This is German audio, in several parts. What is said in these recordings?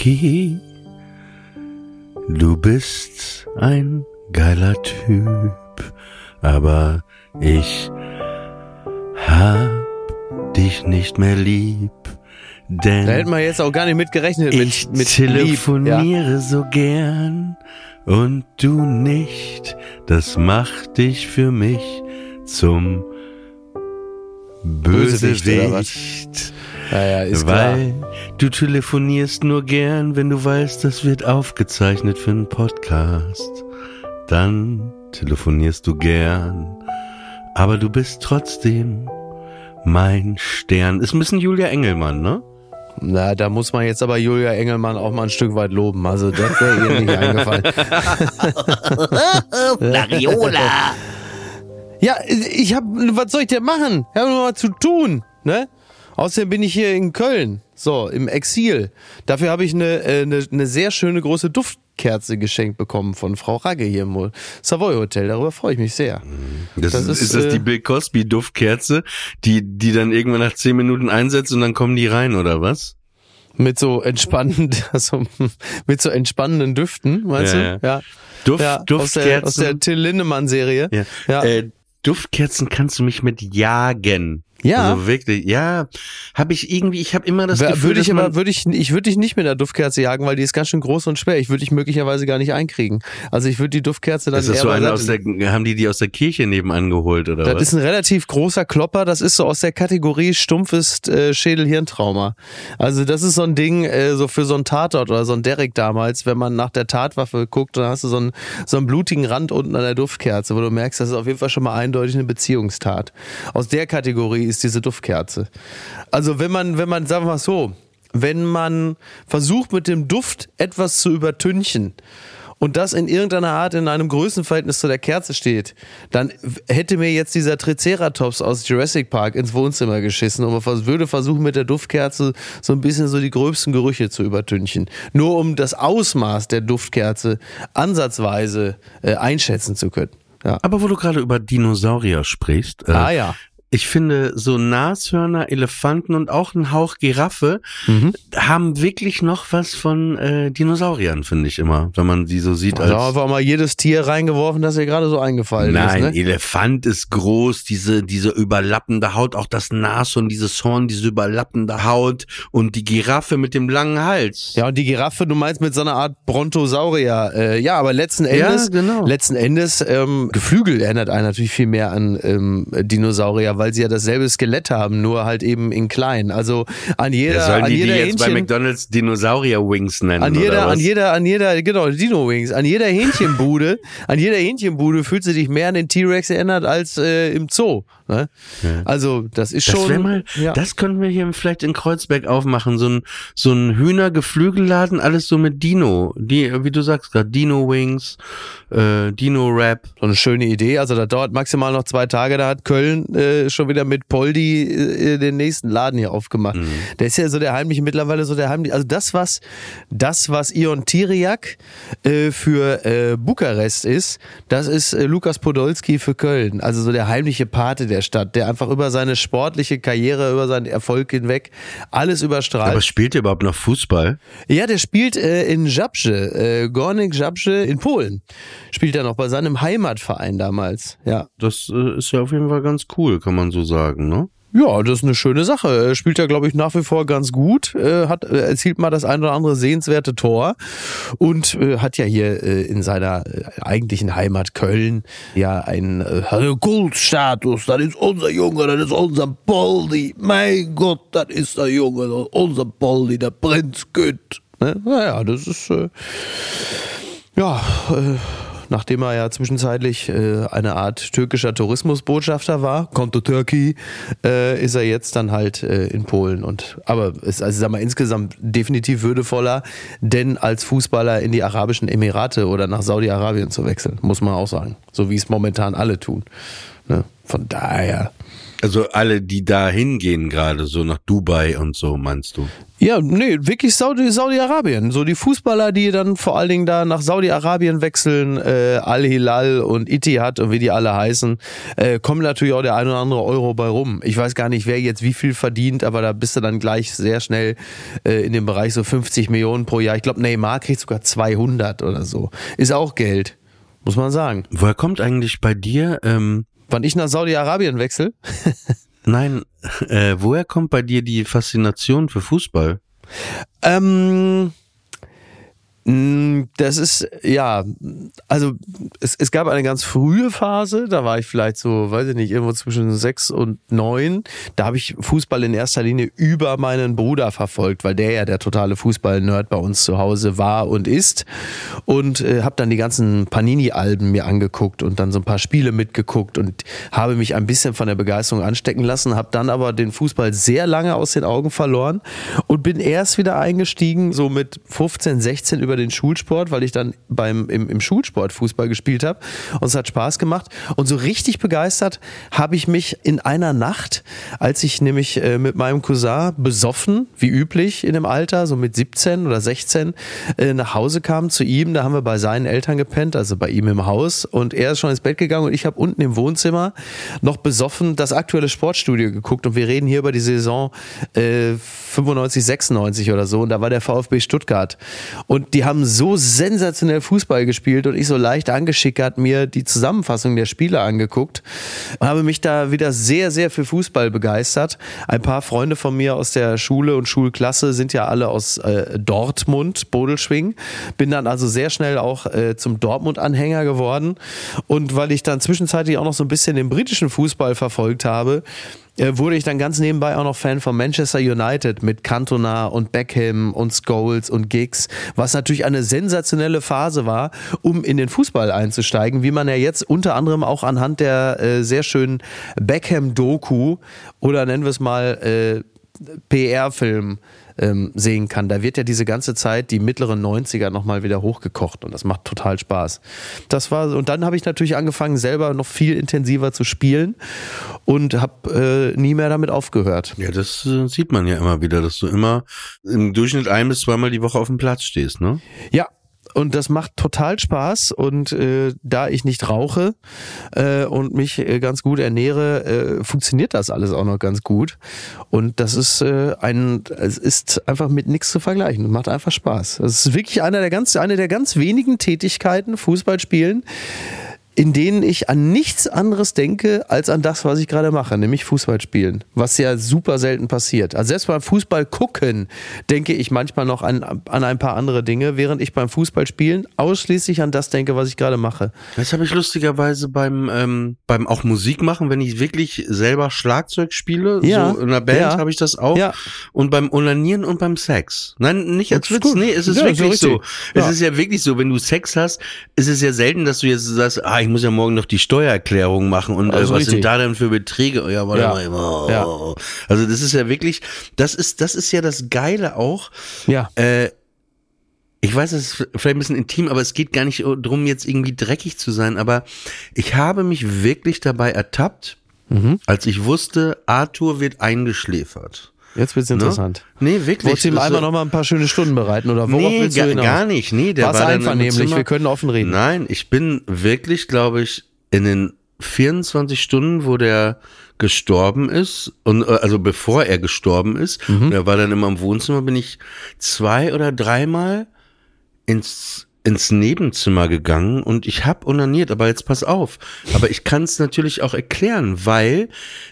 Mickey, du bist ein geiler Typ, aber ich hab dich nicht mehr lieb, denn Da hätten wir jetzt auch gar nicht mit gerechnet. ich mit, mit telefoniere so gern und du nicht. Das macht dich für mich zum Bösewicht? Bösewicht. Ja, ja, ist klar. Weil du telefonierst nur gern, wenn du weißt, das wird aufgezeichnet für einen Podcast. Dann telefonierst du gern. Aber du bist trotzdem mein Stern. Ist ein bisschen Julia Engelmann, ne? Na, da muss man jetzt aber Julia Engelmann auch mal ein Stück weit loben. Also das wäre ihr nicht eingefallen. Lariola. Ja, ich hab, was soll ich denn machen? Ich habe noch was zu tun, ne? Außerdem bin ich hier in Köln, so, im Exil. Dafür habe ich eine, äh, eine, eine sehr schöne große Duftkerze geschenkt bekommen von Frau Ragge hier im Savoy Hotel. Darüber freue ich mich sehr. Das, Das ist, ist, das äh, die Bill Cosby Duftkerze, die, die dann irgendwann nach zehn Minuten einsetzt und dann kommen die rein, oder was? Mit so entspannend, also mit so entspannenden Düften, meinst Ja, du? Ja. Duft, ja, aus Duftkerzen. der, aus der Till Lindemann Serie. ja. Ja. Äh, Duftkerzen kannst du mich mit jagen. Ja. Also wirklich, ja, habe ich irgendwie, ich habe immer das Gefühl, würde ich aber, würde ich, ich würde dich nicht mit der Duftkerze jagen, weil die ist ganz schön groß und schwer. Ich würde dich möglicherweise gar nicht einkriegen. Also ich würde die Duftkerze dann ist das eher so eine aus der, haben die die aus der Kirche nebenan geholt oder Das was? ist ein relativ großer Klopper. Das ist so aus der Kategorie stumpfes äh, Schädel-Hirntrauma. Also das ist so ein Ding, äh, so für so ein Tatort oder so ein Derrick damals, wenn man nach der Tatwaffe guckt, dann hast du so einen, so einen blutigen Rand unten an der Duftkerze, wo du merkst, das ist auf jeden Fall schon mal eindeutig eine Beziehungstat. Aus der Kategorie ist diese Duftkerze. Also wenn man, wenn man, sagen wir mal so, wenn man versucht mit dem Duft etwas zu übertünchen, und das in irgendeiner Art in einem Größenverhältnis zu der Kerze steht, dann hätte mir jetzt dieser Triceratops aus Jurassic Park ins Wohnzimmer geschissen und man würde versuchen mit der Duftkerze so ein bisschen so die gröbsten Gerüche zu übertünchen. Nur um das Ausmaß der Duftkerze ansatzweise äh, einschätzen zu können. Ja. aber wo du gerade über Dinosaurier sprichst, äh, Ah ja. Ich finde, so Nashörner, Elefanten und auch ein Hauch Giraffe Mhm. haben wirklich noch was von äh, Dinosauriern, finde ich immer, wenn man die so sieht. Also als einfach mal jedes Tier reingeworfen, das dir gerade so eingefallen Nein, ist. Ne? Elefant ist groß, diese, diese überlappende Haut, auch das Nashorn, dieses Horn, diese überlappende Haut und die Giraffe mit dem langen Hals. Ja, und die Giraffe, du meinst mit so einer Art Brontosaurier. Äh, ja, aber letzten Ja, Endes, genau. letzten Endes, ähm, Geflügel erinnert einen natürlich viel mehr an ähm, Dinosaurier, weil sie ja dasselbe Skelett haben, nur halt eben in klein. Also an jeder, Ja, sollen an die die jeder jetzt bei Hähnchen, McDonalds Dinosaurier-Wings nennen an oder jeder, an jeder, an jeder, genau, Dino Wings, an jeder Hähnchenbude, an jeder Hähnchenbude fühlt sie dich mehr an den T-Rex erinnert als äh, im Zoo. Ne? Also das ist Das schon. mal, ja. das könnten wir hier vielleicht in Kreuzberg aufmachen, so ein, so ein Hühnergeflügelladen, alles so mit Dino, die, wie du sagst gerade, Dino Wings, äh, Dino Rap. So eine schöne Idee. Also das dauert maximal noch zwei Tage. Da hat Köln äh, äh, schon wieder mit Poldi äh, den nächsten Laden hier aufgemacht. Mhm. Der ist ja so der heimliche, mittlerweile so der heimliche, also das, was, das, was Ion Tiriak äh, für äh, Bukarest ist, das ist äh, Lukas Podolski für Köln. Also so der heimliche Pate der Stadt, der einfach über seine sportliche Karriere, über seinen Erfolg hinweg alles überstrahlt. Aber spielt ihr überhaupt noch Fußball? Ja, der spielt äh, in Żabce, äh, Gornik Żabce in Polen. Spielt er noch bei seinem Heimatverein damals. Ja. Das äh, ist ja auf jeden Fall ganz cool, kann man so sagen, ne? Ja, das ist eine schöne Sache. Er spielt ja, glaube ich, nach wie vor ganz gut, äh, hat äh, erzielt mal das ein oder andere sehenswerte Tor und äh, hat ja hier äh, in seiner äh, eigentlichen Heimat Köln ja einen äh, Kultstatus. Das ist unser Junge, das ist unser Poldi. Mein Gott, das ist der Junge, unser Poldi, der Prinz Gütt. Ne? Naja, das ist äh, ja. Äh, nachdem er ja zwischenzeitlich äh, eine Art türkischer Tourismusbotschafter war, kommt to Turkey, äh, ist er jetzt dann halt äh, in Polen und aber ist also sag mal insgesamt definitiv würdevoller, denn als Fußballer in die arabischen Emirate oder nach Saudi-Arabien zu wechseln, muss man auch sagen, so wie es momentan alle tun. Ne? Von daher Also alle, die da hingehen gerade, so nach Dubai und so, meinst du? Ja, nee, wirklich Saudi- Saudi-Arabien. so die Fußballer, die dann vor allen Dingen da nach Saudi-Arabien wechseln, äh, Al-Hilal und Itihad und wie die alle heißen, äh, kommen natürlich auch der ein oder andere Euro bei rum. Ich weiß gar nicht, wer jetzt wie viel verdient, aber da bist du dann gleich sehr schnell äh, in dem Bereich so 50 Millionen pro Jahr. Ich glaube, Neymar kriegt sogar 200 oder so. Ist auch Geld, muss man sagen. Woher kommt eigentlich bei dir, ähm, Wann ich nach Saudi-Arabien wechsle, nein, äh, woher kommt bei dir die Faszination für Fußball? Ähm, mh, das ist, ja, also es, es gab eine ganz frühe Phase, da war ich vielleicht so, weiß ich nicht, irgendwo zwischen sechs und neun. Da habe ich Fußball in erster Linie über meinen Bruder verfolgt, weil der ja der totale Fußball-Nerd bei uns zu Hause war und ist. Und äh, habe dann die ganzen Panini-Alben mir angeguckt und dann so ein paar Spiele mitgeguckt und habe mich ein bisschen von der Begeisterung anstecken lassen, habe dann aber den Fußball sehr lange aus den Augen verloren und bin erst wieder eingestiegen, so mit 15, 16 über den Schulsport, weil ich dann beim, im, im Schulsport Fußball gespielt habe und es hat Spaß gemacht. Und so richtig begeistert habe ich mich in einer Nacht, als ich nämlich äh, mit meinem Cousin besoffen, wie üblich in dem Alter, so mit 17 oder 16, äh, nach Hause kam zu ihm. Da haben wir bei seinen Eltern gepennt, also bei ihm im Haus. Und er ist schon ins Bett gegangen und ich habe unten im Wohnzimmer noch besoffen das aktuelle Sportstudio geguckt. Und wir reden hier über die Saison äh, 95, 96 oder so. Und da war der VfB Stuttgart. Und die haben so sensationell Fußball gespielt und ich so leicht angeschickert mir die Zusammenfassung der Spiele angeguckt. Und habe mich da wieder sehr, sehr für Fußball begeistert. Ein paar Freunde von mir aus der Schule und Schulklasse sind ja alle aus äh, Dortmund, Bodelschwing. Bin dann also sehr schnell auch äh, zum Dortmund-Anhänger geworden. Und weil ich dann zwischenzeitlich auch noch so ein bisschen den britischen Fußball verfolgt habe, wurde ich dann ganz nebenbei auch noch Fan von Manchester United mit Cantona und Beckham und Scholes und Giggs, was natürlich eine sensationelle Phase war, um in den Fußball einzusteigen, wie man ja jetzt unter anderem auch anhand der äh, sehr schönen Beckham-Doku oder nennen wir es mal äh, PR-Film ähm, sehen kann. Da wird ja diese ganze Zeit die mittleren 90er nochmal wieder hochgekocht und das macht total Spaß. Das war, und dann habe ich natürlich angefangen, selber noch viel intensiver zu spielen und habe äh, nie mehr damit aufgehört. Ja, das äh, sieht man ja immer wieder, dass du immer im Durchschnitt ein bis zweimal die Woche auf dem Platz stehst, ne? Ja, und das macht total Spaß. Und äh, da ich nicht rauche äh, und mich äh, ganz gut ernähre, äh, funktioniert das alles auch noch ganz gut. Und das ist äh, ein es ist einfach mit nichts zu vergleichen. Macht einfach Spaß. Das ist wirklich einer der ganz eine der ganz wenigen Tätigkeiten Fußball spielen, in denen ich an nichts anderes denke als an das, was ich gerade mache, nämlich Fußball spielen, was ja super selten passiert. Also selbst beim Fußball gucken denke ich manchmal noch an, an ein paar andere Dinge, während ich beim Fußball spielen ausschließlich an das denke, was ich gerade mache. Das habe ich lustigerweise beim ähm, beim auch Musik machen, wenn ich wirklich selber Schlagzeug spiele, Ja, so in einer Band ja. habe ich das auch Ja. und beim Onanieren und beim Sex. Nein, nicht als Witz, nee, es ist Ja, wirklich so so. Es ist ja wirklich so, wenn du Sex hast, ist es ja selten, dass du jetzt sagst, ah, ich muss ja morgen noch die Steuererklärung machen und äh, Also was sind da denn für Beträge? Ja, warte Ja. mal. Oh. Ja. Also das ist ja wirklich, das ist das ist ja das Geile auch. Ja. Äh, ich weiß, es ist vielleicht ein bisschen intim, aber es geht gar nicht drum, jetzt irgendwie dreckig zu sein. Aber ich habe mich wirklich dabei ertappt, als ich wusste, Arthur wird eingeschläfert. Jetzt wird's Ne? interessant. Nee, wirklich. Wolltest du ihm einmal so- noch mal ein paar schöne Stunden bereiten oder worauf Nee, willst du gar, hinaus? gar nicht. Nee, der War's war einvernehmlich, wir können offen reden. Nein, ich bin wirklich, glaube ich, in den 24 Stunden, wo der gestorben ist und äh, also bevor er gestorben ist, Mhm. er war dann immer im Wohnzimmer, bin ich zwei oder dreimal ins ins Nebenzimmer gegangen und ich hab onaniert, aber jetzt pass auf. Aber ich kann es natürlich auch erklären, weil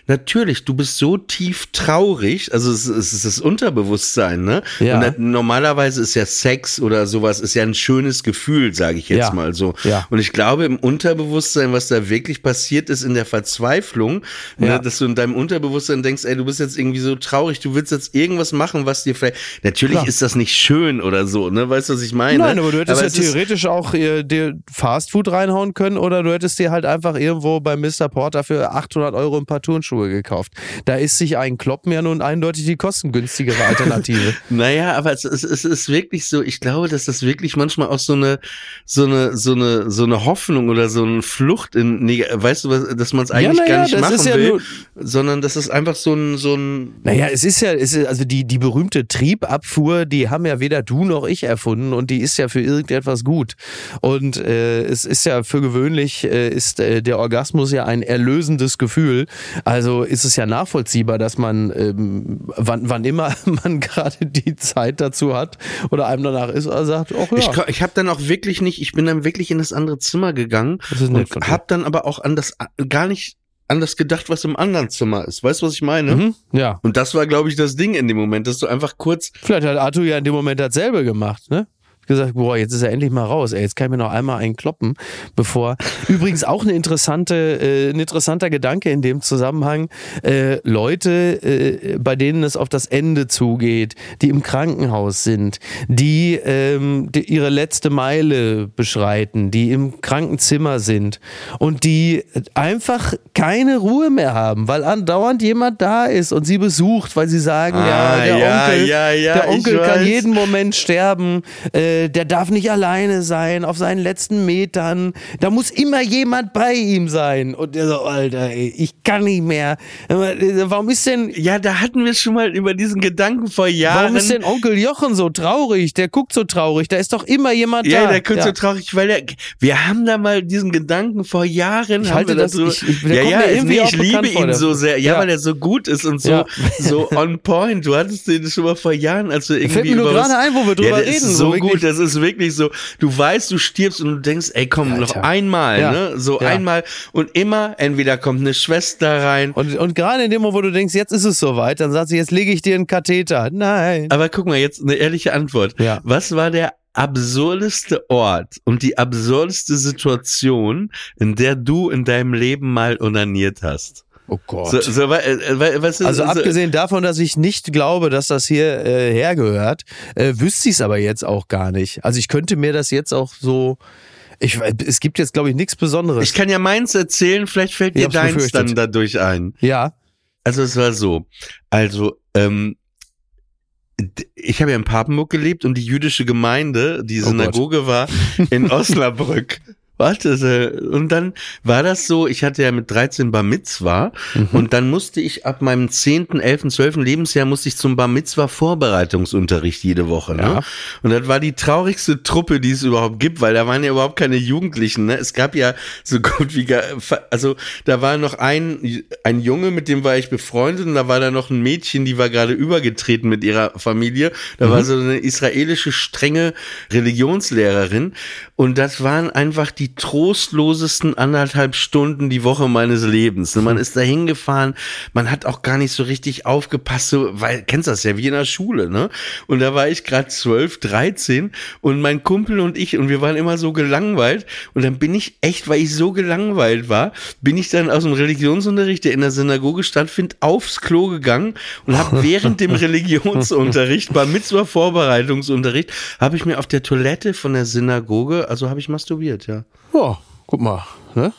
natürlich, du bist so tief traurig, also es, es ist das Unterbewusstsein, ne? Ja. Und normalerweise ist ja Sex oder sowas, ist ja ein schönes Gefühl, sage ich jetzt Ja. mal so. Ja. Und ich glaube, im Unterbewusstsein, was da wirklich passiert ist in der Verzweiflung, Ja. ne, dass du in deinem Unterbewusstsein denkst, ey, du bist jetzt irgendwie so traurig, du willst jetzt irgendwas machen, was dir vielleicht. Natürlich Klar. ist das nicht schön oder so, ne? Weißt du, was ich meine? Nein, aber du hättest ja es ist- theoretisch auch äh, dir Fastfood reinhauen können oder du hättest dir halt einfach irgendwo bei Mr. Porter für 800 Euro ein paar Turnschuhe gekauft. Da ist sich ein Kloppen ja nun eindeutig die kostengünstigere Alternative. Naja, aber es, es, es ist wirklich so, ich glaube, dass das wirklich manchmal auch so eine, so eine, so eine, so eine Hoffnung oder so eine Flucht in, neg- weißt du, was, dass man es eigentlich na gar ja, nicht machen ja will, sondern das ist einfach so ein, so ein, Naja, es ist ja, es ist, also die, die berühmte Triebabfuhr, die haben ja weder du noch ich erfunden und die ist ja für irgendetwas gut. Und äh, es ist ja für gewöhnlich, äh, ist äh, der Orgasmus ja ein erlösendes Gefühl. Also ist es ja nachvollziehbar, dass man, ähm, wann, wann immer man gerade die Zeit dazu hat oder einem danach ist, er sagt, ach ja. Ich, ich habe dann auch wirklich nicht, ich bin dann wirklich in das andere Zimmer gegangen und habe dann aber auch an das gar nicht an das gedacht, was im anderen Zimmer ist. Weißt du, was ich meine? Mhm, ja. Und das war, glaube ich, das Ding in dem Moment, dass du einfach kurz, Vielleicht hat Arthur ja in dem Moment dasselbe gemacht, ne? Gesagt, boah, jetzt ist er endlich mal raus. Ey, jetzt kann ich mir noch einmal einen kloppen, bevor. Übrigens auch eine interessante, äh, ein interessanter Gedanke in dem Zusammenhang. Äh, Leute, äh, bei denen es auf das Ende zugeht, die im Krankenhaus sind, die, ähm, die ihre letzte Meile beschreiten, die im Krankenzimmer sind und die einfach keine Ruhe mehr haben, weil andauernd jemand da ist und sie besucht, weil sie sagen, ja, Ah, der ja, Onkel, ja, ja, der Onkel kann jeden Moment sterben, äh, der darf nicht alleine sein auf seinen letzten Metern, da muss immer jemand bei ihm sein. Und der so, Alter, ey, ich kann nicht mehr. Warum ist denn, ja, da hatten wir schon mal über diesen Gedanken vor Jahren. warum ist denn Onkel Jochen so traurig? Der guckt so traurig, da ist doch immer jemand ja, da. der guckt so traurig, weil der, wir haben da mal diesen Gedanken vor Jahren. Ich halte das- so, ich- ich- ja, ja, irgendwie ich liebe ihn so sehr, ja, Ja. weil er so gut ist und so, Ja. so on point. Du hattest den schon mal vor Jahren, als irgendwie Fällt mir nur gerade ein, wo wir drüber ja, reden, so gut, das ist wirklich so. Du weißt, du stirbst und du denkst, ey, komm, noch Alter. einmal, Ja. ne? So Ja. einmal und immer entweder kommt eine Schwester rein. Und, und gerade in dem Moment, wo du denkst, jetzt ist es soweit, dann sagt sie, jetzt lege ich dir einen Katheter. Nein. Aber guck mal, jetzt eine ehrliche Antwort. Ja. Was war der absurdeste Ort und die absurdeste Situation, in der du in deinem Leben mal onaniert hast? Oh Gott. So, so, äh, wa- was ist, Also so- abgesehen davon, dass ich nicht glaube, dass das hier äh, hergehört, äh, wüsste ich es aber jetzt auch gar nicht. Also ich könnte mir das jetzt auch so. Ich, es gibt jetzt, glaube ich, nichts Besonderes. Ich kann ja meins erzählen, vielleicht fällt dir deins befürchtet. dann dadurch ein. ja. Also es war so. Also, ähm, ich habe ja in Papenburg gelebt und die jüdische Gemeinde, die Oh. Synagoge war in Osnabrück. Warte, und dann war das so, ich hatte ja mit 13 Bar Mitzwa Mhm. und dann musste ich ab meinem 10., 11., 12. Lebensjahr musste ich zum Bar Mitzwa Vorbereitungsunterricht jede Woche. Ne? Ja. Und das war die traurigste Truppe, die es überhaupt gibt, weil da waren ja überhaupt keine Jugendlichen. Ne? Es gab ja so gut wie, also da war noch ein, ein Junge, mit dem war ich befreundet und da war da noch ein Mädchen, die war gerade übergetreten mit ihrer Familie. Da war so eine israelische strenge Religionslehrerin und das waren einfach die trostlosesten anderthalb Stunden die Woche meines Lebens. Ne? Man ist da hingefahren, man hat auch gar nicht so richtig aufgepasst, so, weil, kennst das ja, wie in der Schule, ne? Und da war ich gerade 12, 13 und mein Kumpel und ich und wir waren immer so gelangweilt und dann bin ich echt, weil ich so gelangweilt war, bin ich dann aus dem Religionsunterricht, der in der Synagoge stattfindet, aufs Klo gegangen und habe während dem Religionsunterricht, beim Mitzwa-Vorbereitungsunterricht, habe ich mir auf der Toilette von der Synagoge, also habe ich masturbiert, ja. Oh, guck mal. Ne?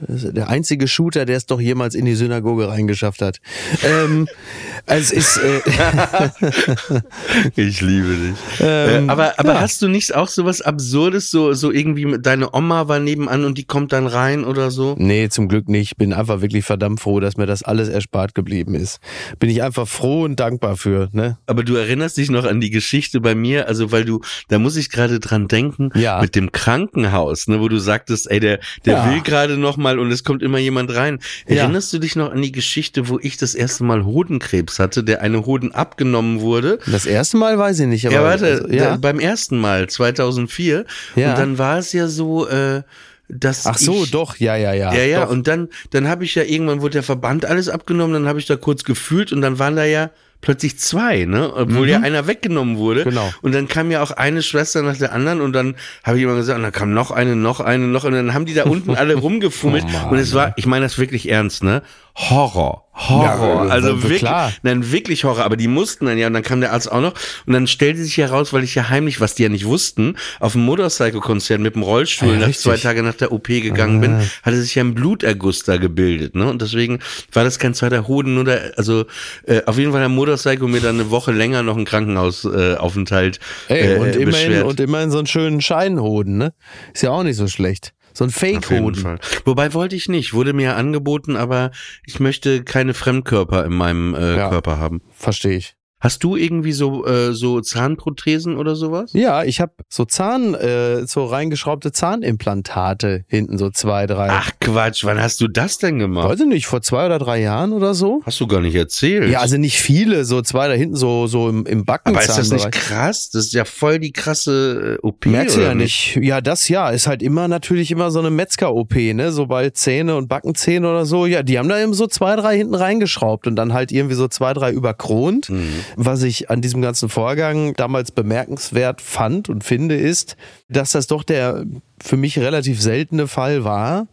Der einzige Shooter, der es doch jemals in die Synagoge reingeschafft hat. Ähm, es ist, äh, Ich liebe dich. Ähm, äh, aber aber ja. hast du nicht auch so was Absurdes, so, so irgendwie deine Oma war nebenan und die kommt dann rein oder so? Nee, zum Glück nicht. Bin einfach wirklich verdammt froh, dass mir das alles erspart geblieben ist. Bin ich einfach froh und dankbar für, ne? Aber du erinnerst dich noch an die Geschichte bei mir, also weil du, da muss ich gerade dran denken, Ja. mit dem Krankenhaus, ne, wo du sagtest, ey, der, der Ja. will gerade noch mal und es kommt immer jemand rein. Ja. Erinnerst du dich noch an die Geschichte, wo ich das erste Mal Hodenkrebs hatte, der eine Hoden abgenommen wurde? Das erste Mal weiß ich nicht, aber ja, warte, also, ja. da, beim ersten Mal, 2004. Ja. Und dann war es ja so, äh, dass Ach so, ich, doch, ja, ja, ja. Ja, ja, doch. und dann, dann habe ich ja irgendwann wurde der Verband alles abgenommen, dann habe ich da kurz gefühlt und dann waren da ja plötzlich zwei, ne? Obwohl ja einer weggenommen wurde. Mhm. Genau. Und dann kam ja auch eine Schwester nach der anderen und dann habe ich immer gesagt, und dann kam noch eine, noch eine, noch und dann haben die da unten alle rumgefummelt Oh Mann, und es war, ich meine das wirklich ernst, ne? Horror. Horror. Ja, also wirklich, klar. nein, wirklich Horror. Aber die mussten dann ja, und dann kam der Arzt auch noch. Und dann stellte sich heraus, weil ich ja heimlich, was die ja nicht wussten, auf dem Motorcycle-Konzert mit dem Rollstuhl Ah, ja, nach zwei Tage nach der OP gegangen bin, hatte sich ja ein Bluterguss da gebildet, ne? Und deswegen war das kein zweiter Hoden, nur der, also äh, auf jeden Fall der Motorcycle mir dann eine Woche länger noch einen Krankenhausaufenthalt äh, Aufenthalt, Ey, äh, und, immerhin, beschwert. und immerhin so einen schönen Scheinhoden, ne? Ist ja auch nicht so schlecht. So ein Fake-Hoden. Wobei wollte ich nicht, wurde mir angeboten, aber ich möchte keine Fremdkörper in meinem äh, Ja. Körper haben. Verstehe ich. Hast du irgendwie so äh, so Zahnprothesen oder sowas? Ja, ich habe so Zahn, äh, so reingeschraubte Zahnimplantate hinten, so zwei, drei. Ach Quatsch, wann hast du das denn gemacht? Weiß ich nicht, vor zwei oder drei Jahren oder so? Hast du gar nicht erzählt. Ja, also nicht viele, so zwei da hinten, so, so im, im aber ist das nicht krass? Das ist ja voll die krasse äh, OP. Merkst du ja nicht. Ja, das ja, ist halt immer natürlich immer so eine Metzger-OP, ne? Sobald Zähne und Backenzähne oder so, ja, die haben da eben so zwei, drei hinten reingeschraubt und dann halt irgendwie so zwei, drei überkront. Mhm. Was ich an diesem ganzen Vorgang damals bemerkenswert fand und finde, ist, dass das doch der für mich relativ seltene Fall war,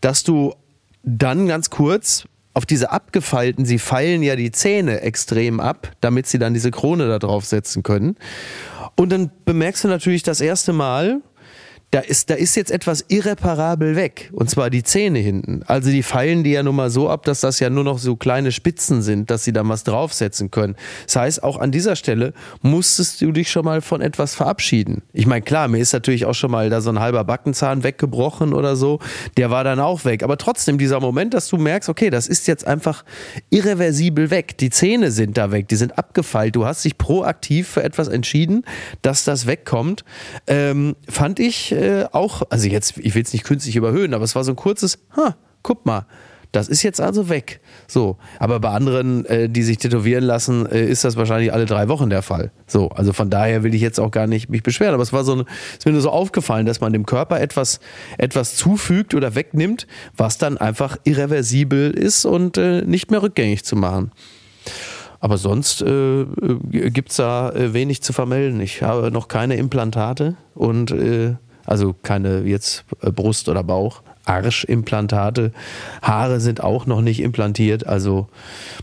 dass du dann ganz kurz auf diese abgefeilten, sie feilen ja die Zähne extrem ab, damit sie dann diese Krone da drauf setzen können. Und dann bemerkst du natürlich das erste Mal, da ist, da ist jetzt etwas irreparabel weg. Und zwar die Zähne hinten. Also die feilen die ja nun mal so ab, dass das ja nur noch so kleine Spitzen sind, dass sie da was draufsetzen können. Das heißt, auch an dieser Stelle musstest du dich schon mal von etwas verabschieden. Ich meine, klar, mir ist natürlich auch schon mal da so ein halber Backenzahn weggebrochen oder so. Der war dann auch weg. Aber trotzdem dieser Moment, dass du merkst, okay, das ist jetzt einfach irreversibel weg. Die Zähne sind da weg, die sind abgefeilt. Du hast dich proaktiv für etwas entschieden, dass das wegkommt. Ähm, fand ich äh, auch, also jetzt, ich will es nicht künstlich überhöhen, aber es war so ein kurzes, ha, guck mal. Das ist jetzt also weg. So, aber bei anderen, äh, die sich tätowieren lassen, äh, ist das wahrscheinlich alle drei Wochen der Fall. So, also von daher will ich jetzt auch gar nicht mich beschweren. Aber es war so, ein- ist mir nur so aufgefallen, dass man dem Körper etwas, etwas zufügt oder wegnimmt, was dann einfach irreversibel ist und äh, nicht mehr rückgängig zu machen. Aber sonst äh, äh, gibt's da äh, wenig zu vermelden. Ich habe noch keine Implantate und äh, also keine jetzt äh, Brust oder Bauch. Arschimplantate. Haare sind auch noch nicht implantiert. Also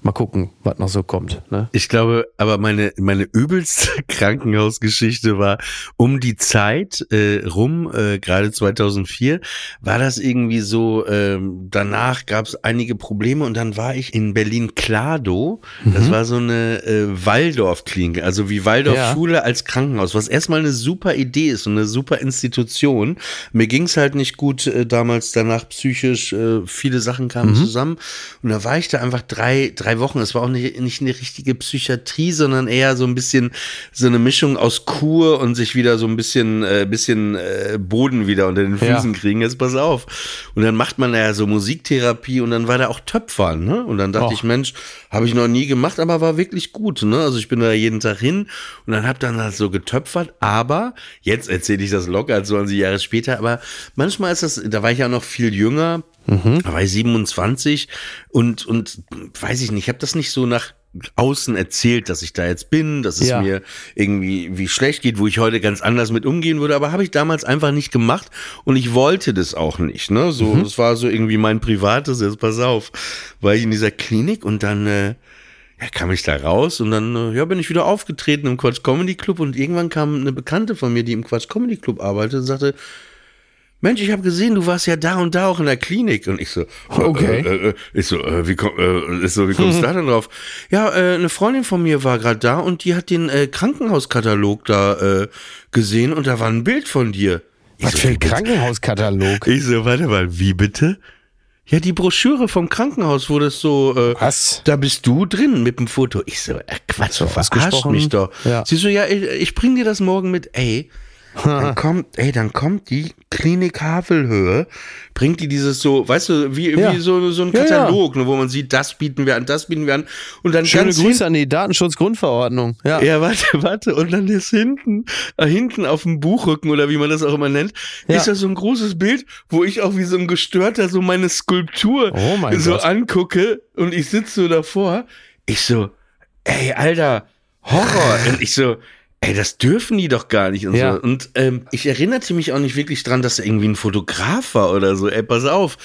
mal gucken, was noch so kommt. Ne? Ich glaube, aber meine, meine übelste Krankenhausgeschichte war um die Zeit äh, rum, äh, gerade 2004, war das irgendwie so, ähm, danach gab es einige Probleme und dann war ich in Berlin-Klado. Das war so eine äh, Waldorf-Klinik, also wie Waldorf-Schule als Krankenhaus, was erstmal eine super Idee ist und eine super Institution. Mir ging es halt nicht gut äh, damals danach psychisch, äh, viele Sachen kamen zusammen und da war ich da einfach drei, drei Wochen. Es war auch nicht, nicht eine richtige Psychiatrie, sondern eher so ein bisschen so eine Mischung aus Kur und sich wieder so ein bisschen, äh, bisschen äh, Boden wieder unter den Ja. Füßen kriegen. Jetzt pass auf. Und dann macht man ja so Musiktherapie und dann war da auch Töpfern, ne? Und dann dachte Och. ich, Mensch, habe ich noch nie gemacht, aber war wirklich gut, ne? Also ich bin da jeden Tag hin und dann hab dann halt so getöpfert, aber jetzt erzähle ich das locker 20 Jahre später, aber manchmal ist das, da war ich ja noch viel jünger, da war ich 27 und, und weiß ich nicht, ich habe das nicht so nach außen erzählt, dass ich da jetzt bin, dass es Ja. mir irgendwie wie schlecht geht, wo ich heute ganz anders mit umgehen würde, aber habe ich damals einfach nicht gemacht und ich wollte das auch nicht, ne? So, das war so irgendwie mein privates, jetzt pass auf, war ich in dieser Klinik und dann äh, ja, kam ich da raus und dann äh, ja, bin ich wieder aufgetreten im Quatsch Comedy Club und irgendwann kam eine Bekannte von mir, die im Quatsch Comedy Club arbeitet und sagte, Mensch, ich habe gesehen, du warst ja da und da auch in der Klinik. Und ich so, Okay. Äh, äh, ich so, äh, wie, komm, äh, ist so, wie kommst du da denn drauf? Ja, äh, eine Freundin von mir war gerade da und die hat den äh, Krankenhauskatalog da äh, gesehen und da war ein Bild von dir. Ich Was so, für ein? Krankenhauskatalog. Ich so, warte mal, wie bitte? Ja, die Broschüre vom Krankenhaus, wo das so, äh, Was? da bist du drin mit dem Foto. Ich so, äh, Quatsch, So verarscht mich doch. Ja. Sie so, ja, ich, ich bring dir das morgen mit. Ey, dann kommt, ey, dann kommt die Klinik Havelhöhe, bringt die dieses so, weißt du, wie, Ja. wie so, so ein Ja, ja. Katalog, ne, wo man sieht, das bieten wir an, das bieten wir an. Und dann Schöne Grüße an die Datenschutzgrundverordnung. Ja. ja, warte, warte. Und dann ist hinten, äh, hinten auf dem Buchrücken oder wie man das auch immer nennt, Ja. ist da so ein großes Bild, wo ich auch wie so ein Gestörter so meine Skulptur Oh mein so Gott. angucke und ich sitze so davor. Ich so, ey, Alter, Horror. Und ich so, ey, das dürfen die doch gar nicht und Ja. so. Und ähm, ich erinnerte mich auch nicht wirklich dran, dass er irgendwie ein Fotograf war oder so. Ey, pass auf.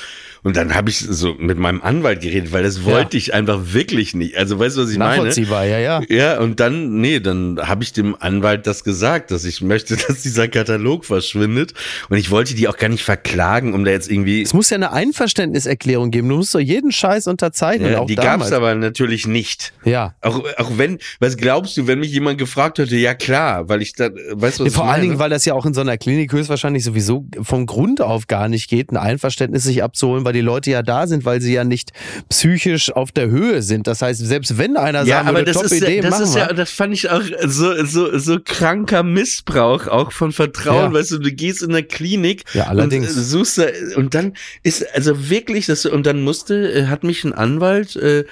Und dann habe ich so mit meinem Anwalt geredet, weil das wollte ich einfach wirklich nicht. Also weißt du, was ich meine? Nachvollziehbar, ja, ja. Ja, und dann, nee, dann habe ich dem Anwalt das gesagt, dass ich möchte, dass dieser Katalog verschwindet. Und ich wollte die auch gar nicht verklagen, um da jetzt irgendwie. Es muss ja eine Einverständniserklärung geben. Du musst doch jeden Scheiß unterzeichnen. Ja, auch die damals. gab's aber natürlich nicht. Ja. Auch, auch wenn, was glaubst du, wenn mich jemand gefragt hätte, ja klar, weil ich da, weißt du, was Vor ich allen meine? Dingen, weil das ja auch in so einer Klinik höchstwahrscheinlich sowieso vom Grund auf gar nicht geht, ein Einverständnis sich abzuholen, weil die Leute ja da sind, weil sie ja nicht psychisch auf der Höhe sind. Das heißt, selbst wenn einer ja, sagen aber würde, das top ist, Idee, ja, das ist ja, das fand ich auch so, so, so kranker Missbrauch auch von Vertrauen, Ja. weißt du, du gehst in der Klinik Ja, allerdings. und suchst da, und dann ist, also wirklich, das, und dann musste, äh, hat mich ein Anwalt, äh,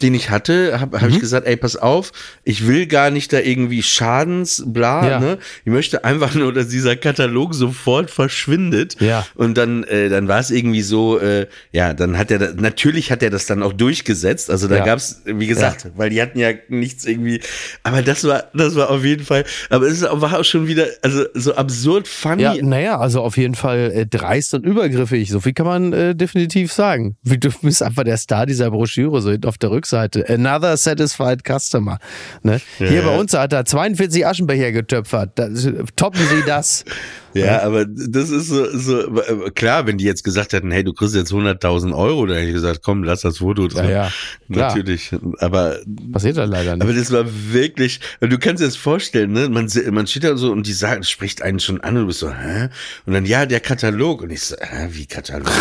den ich hatte, habe hab Mhm. ich gesagt, ey, pass auf, ich will gar nicht da irgendwie Schadens, bla, Ja. ne? Ich möchte einfach nur, dass dieser Katalog sofort verschwindet. Ja. Und dann, äh, dann war es irgendwie so, äh, ja, dann hat er, da, natürlich hat er das dann auch durchgesetzt. Also da Ja. gab's, wie gesagt, weil die hatten ja nichts irgendwie, aber das war, das war auf jeden Fall, aber es war auch schon wieder, also so absurd funny. Ja, naja, also auf jeden Fall äh, dreist und übergriffig. So viel kann man äh, definitiv sagen. Wie, Du bist einfach der Star dieser Broschüre, so hinten auf der Rückseite. Another satisfied customer. Ne? Hier bei uns hat er 42 Aschenbecher getöpfert. Das, toppen Sie das. Ja, aber das ist so, so äh, klar, wenn die jetzt gesagt hätten, hey, du kriegst jetzt 100.000 Euro, dann hätte ich gesagt, komm, lass das Foto drin. Ja, ja. Natürlich. Aber, Passiert dann leider nicht. aber das war wirklich, du kannst dir das vorstellen, ne? Man, man steht da so und die sagt, spricht einen schon an und du bist so, hä? Und dann, ja, der Katalog. Und ich so, hä, wie Katalog?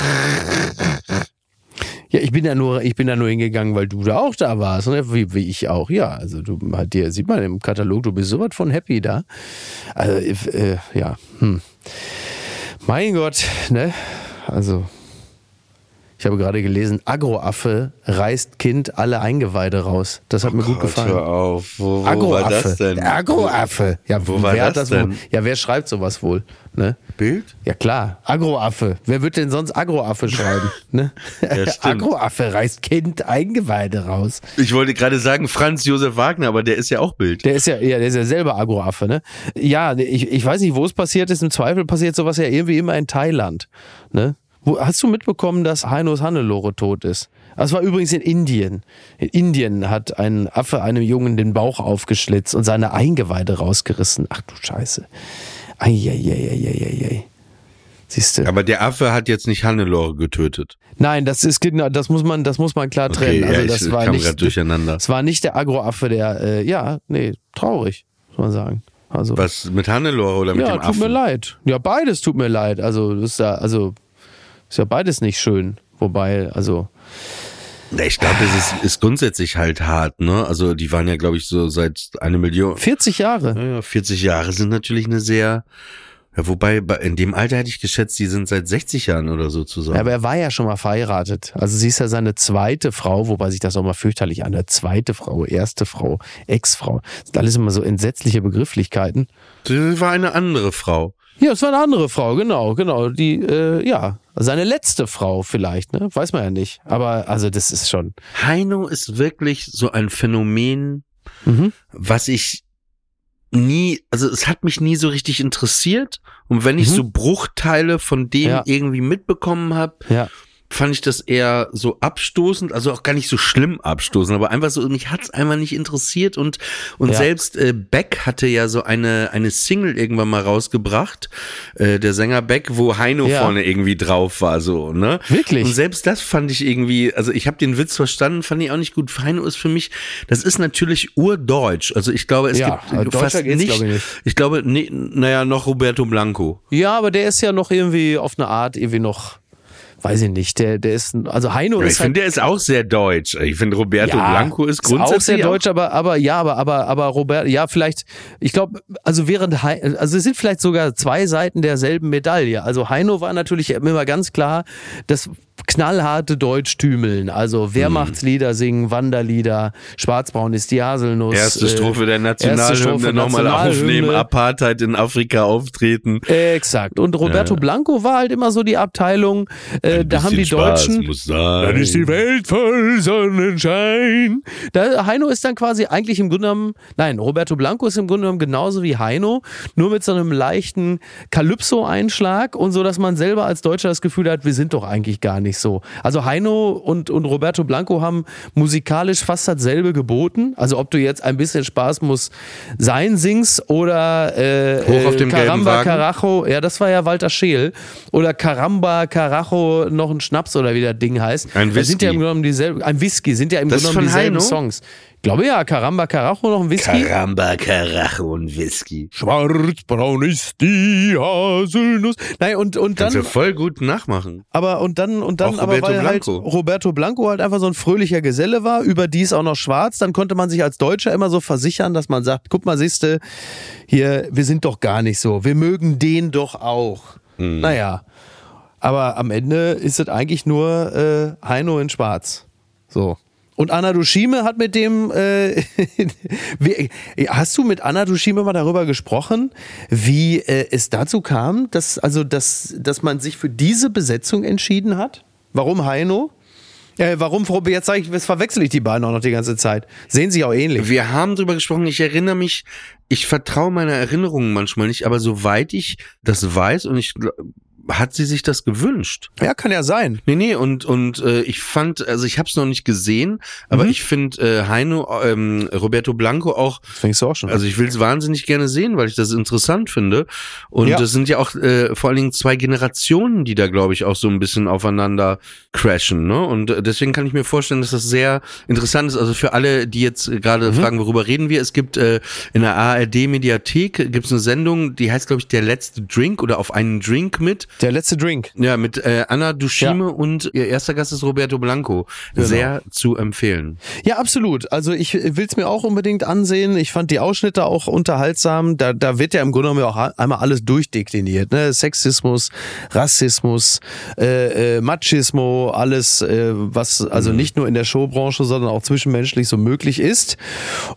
Ja, ich bin ja nur, ich bin da nur hingegangen, weil du da auch da warst, ne? wie, wie ich auch. Ja, also du halt dir sieht man im Katalog, du bist sowas von happy da. Also äh, ja, hm. mein Gott, ne? Also ich habe gerade gelesen, Agroaffe reißt Kind alle Eingeweide raus. Das hat mir gut gefallen. Hör auf, wo, wo war Agroaffe. das denn? Agroaffe. Ja, Wo war wer hat das wohl? denn? Ja, wer schreibt sowas wohl? Ne? Bild? Ja klar, Agroaffe. Wer wird denn sonst Agroaffe schreiben? Ne? Ja. Agroaffe reißt Kind Eingeweide raus. Ich wollte gerade sagen Franz Josef Wagner, aber der ist ja auch Bild. Der ist ja, ja, der ist ja selber Agroaffe, ne? Ja, ich, ich weiß nicht, wo es passiert ist. Im Zweifel passiert sowas ja irgendwie immer in Thailand. Ne? Hast du mitbekommen, dass Heinus Hannelore tot ist? Das war übrigens in Indien. In Indien hat ein Affe einem Jungen den Bauch aufgeschlitzt und seine Eingeweide rausgerissen. Ach du Scheiße. Eieieiei. Siehst du? Aber der Affe hat jetzt nicht Hannelore getötet. Nein, das ist genau, das muss man, das muss man klar trennen. ja, also ich das war nicht, durcheinander. das war nicht der Agroaffe, der, äh, ja, nee, traurig, muss man sagen. Also Was mit Hannelore oder mit ja, dem tut Affen? mir leid. Ja, beides tut mir leid. Also das ist ja, also ist ja beides nicht schön. Wobei, also Ich glaube, es ist, ist grundsätzlich halt hart, ne? Also die waren ja, glaube ich, so seit eine Million. 40 Jahre. Ja, ja, 40 Jahre sind natürlich eine sehr. Ja, wobei, bei- in dem Alter hätte ich geschätzt, die sind seit 60 Jahren oder so zusammen. Ja, aber er war ja schon mal verheiratet. Also sie ist ja seine zweite Frau, wobei sich das auch mal fürchterlich an. Zweite Frau, erste Frau, Ex-Frau. Das sind alles immer so entsetzliche Begrifflichkeiten. das war eine andere Frau. Ja, es war eine andere Frau, genau, genau. Die, äh, ja, seine letzte Frau vielleicht, ne? Weiß man ja nicht. Aber also das ist schon. Heino ist wirklich so ein Phänomen, Mhm. was ich nie, also es hat mich nie so richtig interessiert. Und wenn ich Mhm. so Bruchteile von dem Ja. irgendwie mitbekommen habe, Ja. Fand ich das eher so abstoßend, also auch gar nicht so schlimm abstoßend, aber einfach so, mich hat's einfach nicht interessiert und, und Ja. selbst äh, Beck hatte ja so eine, eine Single irgendwann mal rausgebracht, äh, der Sänger Beck, wo Heino Ja. vorne irgendwie drauf war, so, ne? Wirklich? Und selbst das fand ich irgendwie, also ich habe den Witz verstanden, fand ich auch nicht gut. Heino ist für mich, das ist natürlich urdeutsch. Also ich glaube, es Ja, gibt deutscher fast nicht, glaube ich nicht. ich glaube, nee, naja, noch Roberto Blanco. Ja, aber der ist ja noch irgendwie auf eine Art irgendwie noch, weiß ich nicht, der, der ist, also Heino Ich ist halt, finde, der ist auch sehr deutsch. Ich finde, Roberto Ja, Blanco ist auch sehr grundsätzlich deutsch, aber, aber ja, aber, aber, aber Robert, ja, vielleicht, ich glaube, also während, Hei- also es sind vielleicht sogar zwei Seiten derselben Medaille. Also Heino war natürlich immer ganz klar das knallharte Deutschtümeln, also Wehrmachtslieder singen, Wanderlieder, Schwarzbraun ist die Haselnuss. Erste äh, Strophe der Nationalhymne nochmal aufnehmen, Apartheid in Afrika auftreten. Exakt. Und Roberto Blanco war halt immer so die Abteilung, äh, da haben die Deutschen. muss sein. Welt voll Sonnenschein. Da, Heino ist dann quasi eigentlich im Grunde genommen, nein, Roberto Blanco ist im Grunde genommen genauso wie Heino, nur mit so einem leichten Calypso-Einschlag und so, dass man selber als Deutscher das Gefühl hat, wir sind doch eigentlich gar nicht so. Also Heino und, und Roberto Blanco haben musikalisch fast dasselbe geboten. Also ob du jetzt ein bisschen Spaß muss sein singst oder äh, Hoch auf dem Caramba. Carajo, ja, das war ja Walter Scheel. Oder Caramba Carajo, noch ein Schnaps oder wie das Ding heißt. Ein Das sind ja Whisky. im Grunde genommen dieselben, ein Whisky, sind ja im Das Grunde genommen dieselben Heino? Songs. Ich glaube ja, Caramba Carajo noch ein Whisky. Caramba, Carajo und Whisky. Schwarzbraun ist die Haselnuss. Nein, und, und Kannst dann, du voll gut nachmachen. aber und dann, und dann, Auch aber Roberto weil halt Blanco. Roberto Blanco halt einfach so ein fröhlicher Geselle war, überdies auch noch schwarz, dann konnte man sich als Deutscher immer so versichern, dass man sagt, guck mal, siehste, hier, wir sind doch gar nicht so. Wir mögen den doch auch. Hm. Naja. Aber am Ende ist es eigentlich nur äh, Heino in Schwarz. So. Und Anna Dushime hat mit dem, äh, hast du mit Anna Dushime mal darüber gesprochen, wie äh, es dazu kam, dass, also, dass, dass man sich für diese Besetzung entschieden hat? Warum Heino? Äh, warum, jetzt sage ich, jetzt verwechsel ich die beiden auch noch die ganze Zeit. Sehen sich auch ähnlich. Wir haben drüber gesprochen, ich erinnere mich, ich vertraue meiner Erinnerungen manchmal nicht, aber soweit ich das weiß und ich hat sie sich das gewünscht. Ja, kann ja sein. Nee, nee, und, und äh, ich fand, also ich habe es noch nicht gesehen, aber Mhm. ich finde äh, Heino, ähm, Roberto Blanco auch, Das fängst du auch schon also ich will es wahnsinnig gerne sehen, weil ich das interessant finde. Und Ja. das sind ja auch äh, vor allen Dingen zwei Generationen, die da, glaube ich, auch so ein bisschen aufeinander crashen. Ne? Und äh, deswegen kann ich mir vorstellen, dass das sehr interessant ist. Also für alle, die jetzt gerade Mhm. fragen, worüber reden wir, es gibt äh, in der ARD-Mediathek gibt's eine Sendung, die heißt, glaube ich, Der letzte Drink oder auf einen Drink mit. Der letzte Drink. Ja, mit äh, Anna Dushime und ihr erster Gast ist Roberto Blanco. Genau. Sehr zu empfehlen. Ja, absolut. Also ich will es mir auch unbedingt ansehen. Ich fand die Ausschnitte auch unterhaltsam. Da, da wird ja im Grunde genommen auch einmal alles durchdekliniert. Ne? Sexismus, Rassismus, äh, äh, Machismo, alles, äh, was also nicht nur in der Showbranche, sondern auch zwischenmenschlich so möglich ist.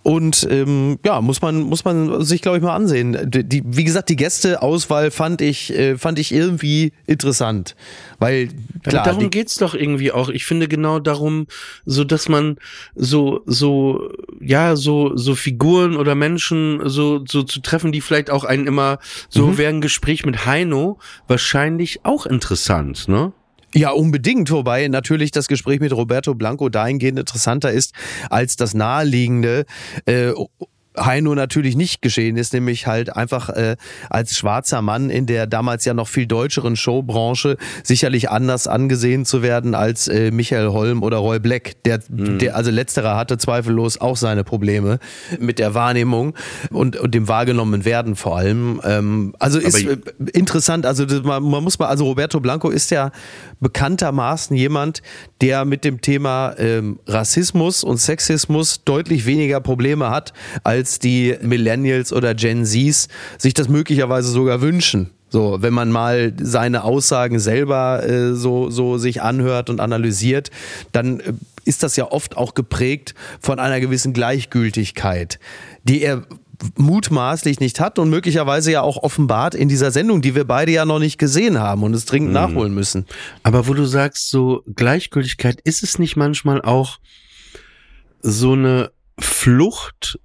Und ähm, ja, muss man, muss man sich, glaube ich, mal ansehen. Die, die, wie gesagt, die Gästeauswahl fand ich, äh, fand ich irgendwie interessant. Weil, klar, darum geht's doch irgendwie auch. Ich finde genau darum, so dass man so, so, ja, so, so Figuren oder Menschen so, so zu treffen, die vielleicht auch einen immer, so Mhm. wäre ein Gespräch mit Heino wahrscheinlich auch interessant, ne? Ja, unbedingt. Wobei natürlich das Gespräch mit Roberto Blanco dahingehend interessanter ist als das naheliegende. Äh, Heino natürlich nicht geschehen ist, nämlich halt einfach äh, als schwarzer Mann in der damals ja noch viel deutscheren Showbranche sicherlich anders angesehen zu werden als äh, Michael Holm oder Roy Black. Der, der, also letzterer hatte zweifellos auch seine Probleme mit der Wahrnehmung und, und dem wahrgenommen werden vor allem. Ähm, also ist äh, interessant, also man, man muss mal, also Roberto Blanco ist ja bekanntermaßen jemand, der mit dem Thema ähm, Rassismus und Sexismus deutlich weniger Probleme hat, als die Millennials oder Gen Zs sich das möglicherweise sogar wünschen. So, wenn man mal seine Aussagen selber äh, so, so sich anhört und analysiert, dann äh, ist das ja oft auch geprägt von einer gewissen Gleichgültigkeit, die er mutmaßlich nicht hat und möglicherweise ja auch offenbart in dieser Sendung, die wir beide ja noch nicht gesehen haben und es dringend nachholen müssen. Aber wo du sagst, so Gleichgültigkeit, ist es nicht manchmal auch so eine Flucht